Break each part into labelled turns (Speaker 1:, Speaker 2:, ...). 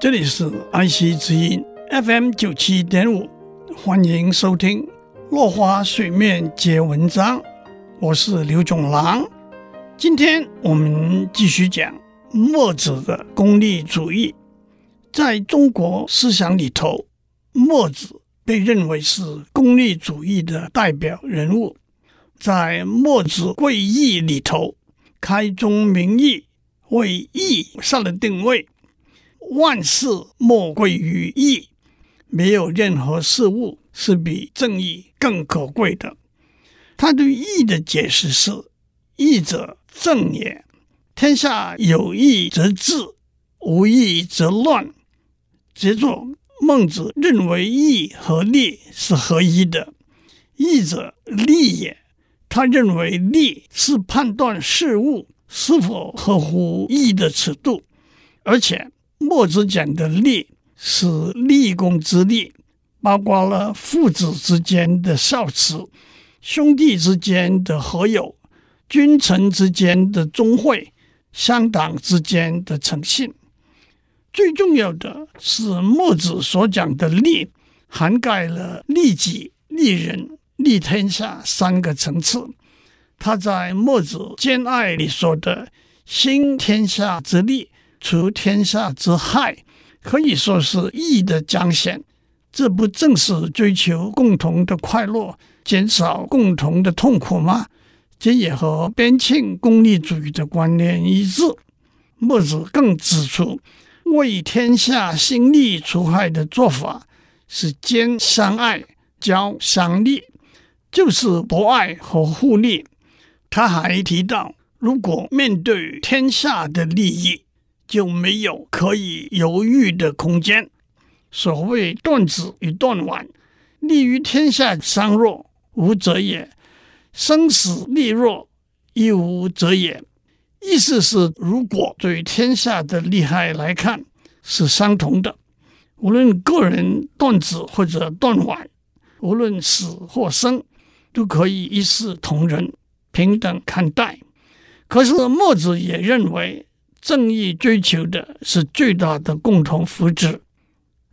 Speaker 1: 这里是爱惜之音 FM 九七点五，欢迎收听《落花水面皆文章》，我是刘总郎。今天我们继续讲墨子的功利主义。在中国思想里头，墨子被认为是功利主义的代表人物。在《墨子贵义》里头，开宗明义，为义上了定位：万事莫贵于义，没有任何事物是比正义更可贵的。他对义的解释是：义者正也，天下有义则治，无义则乱。接着，孟子认为义和利是合一的，义者利也。他认为利是判断事物是否合乎义的尺度，而且墨子讲的利是立功之利，包括了父子之间的孝慈、兄弟之间的和友、君臣之间的忠惠、乡党之间的诚信。最重要的是，墨子所讲的利涵盖了利己、利人。利天下三个层次，他在《墨子兼爱》里说的“兴天下之利，除天下之害”，可以说是义的彰显。这不正是追求共同的快乐，减少共同的痛苦吗？这也和边沁功利主义的观念一致。墨子更指出，为天下兴利除害的做法是兼相爱，交相利。就是博爱和互利。他还提到，如果面对天下的利益，就没有可以犹豫的空间。所谓断子与断腕，利于天下伤弱，无责也；生死利弱，亦无责也。意思是，如果对天下的利害来看是相同的，无论个人断子或者断腕，无论死或生。都可以一视同仁，平等看待。可是墨子也认为，正义追求的是最大的共同福祉。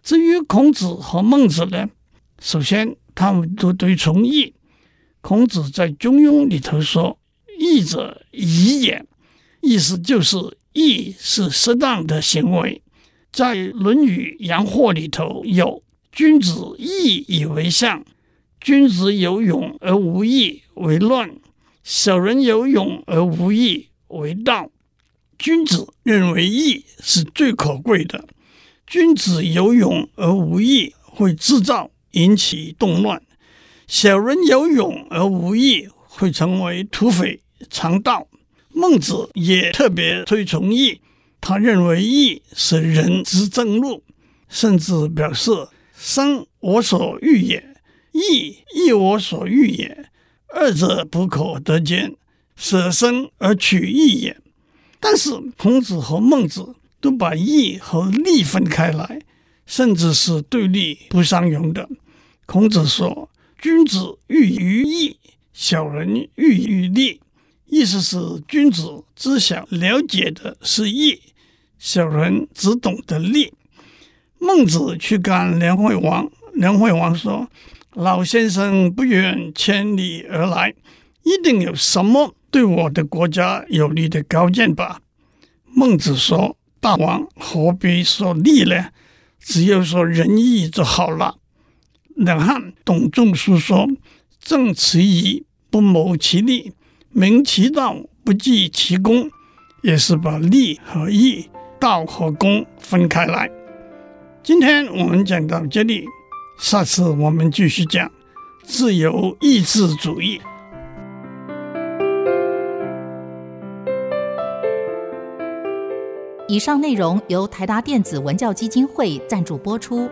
Speaker 1: 至于孔子和孟子呢？首先，他们都推崇义。孔子在《中庸》里头说：“义者宜也”，意思就是义是适当的行为。在《论语阳货》里头有“君子义以为上”。君子有勇而无义为乱，小人有勇而无义为道。君子认为义是最可贵的。君子有勇而无义会制造引起动乱，小人有勇而无义会成为土匪强盗。孟子也特别推崇义，他认为义是人之正路，甚至表示生我所欲也。义亦我所欲也，二者不可得兼，舍生而取义也。但是孔子和孟子都把义和利分开来，甚至是对立不相容的。孔子说：“君子喻于义，小人喻于利。”意思是君子只想了解的是义，小人只懂得利。孟子去见梁惠王，梁惠王说。老先生不远千里而来，一定有什么对我的国家有利的高见吧？孟子说：“大王何必说利呢？只要说仁义就好了。”两汉董仲舒说：“正其义，不谋其利；明其道，不计其功。”也是把利和义、道和功分开来。今天我们讲到这里。下次我们继续讲自由意志主义。
Speaker 2: 以上内容由台达电子文教基金会赞助播出。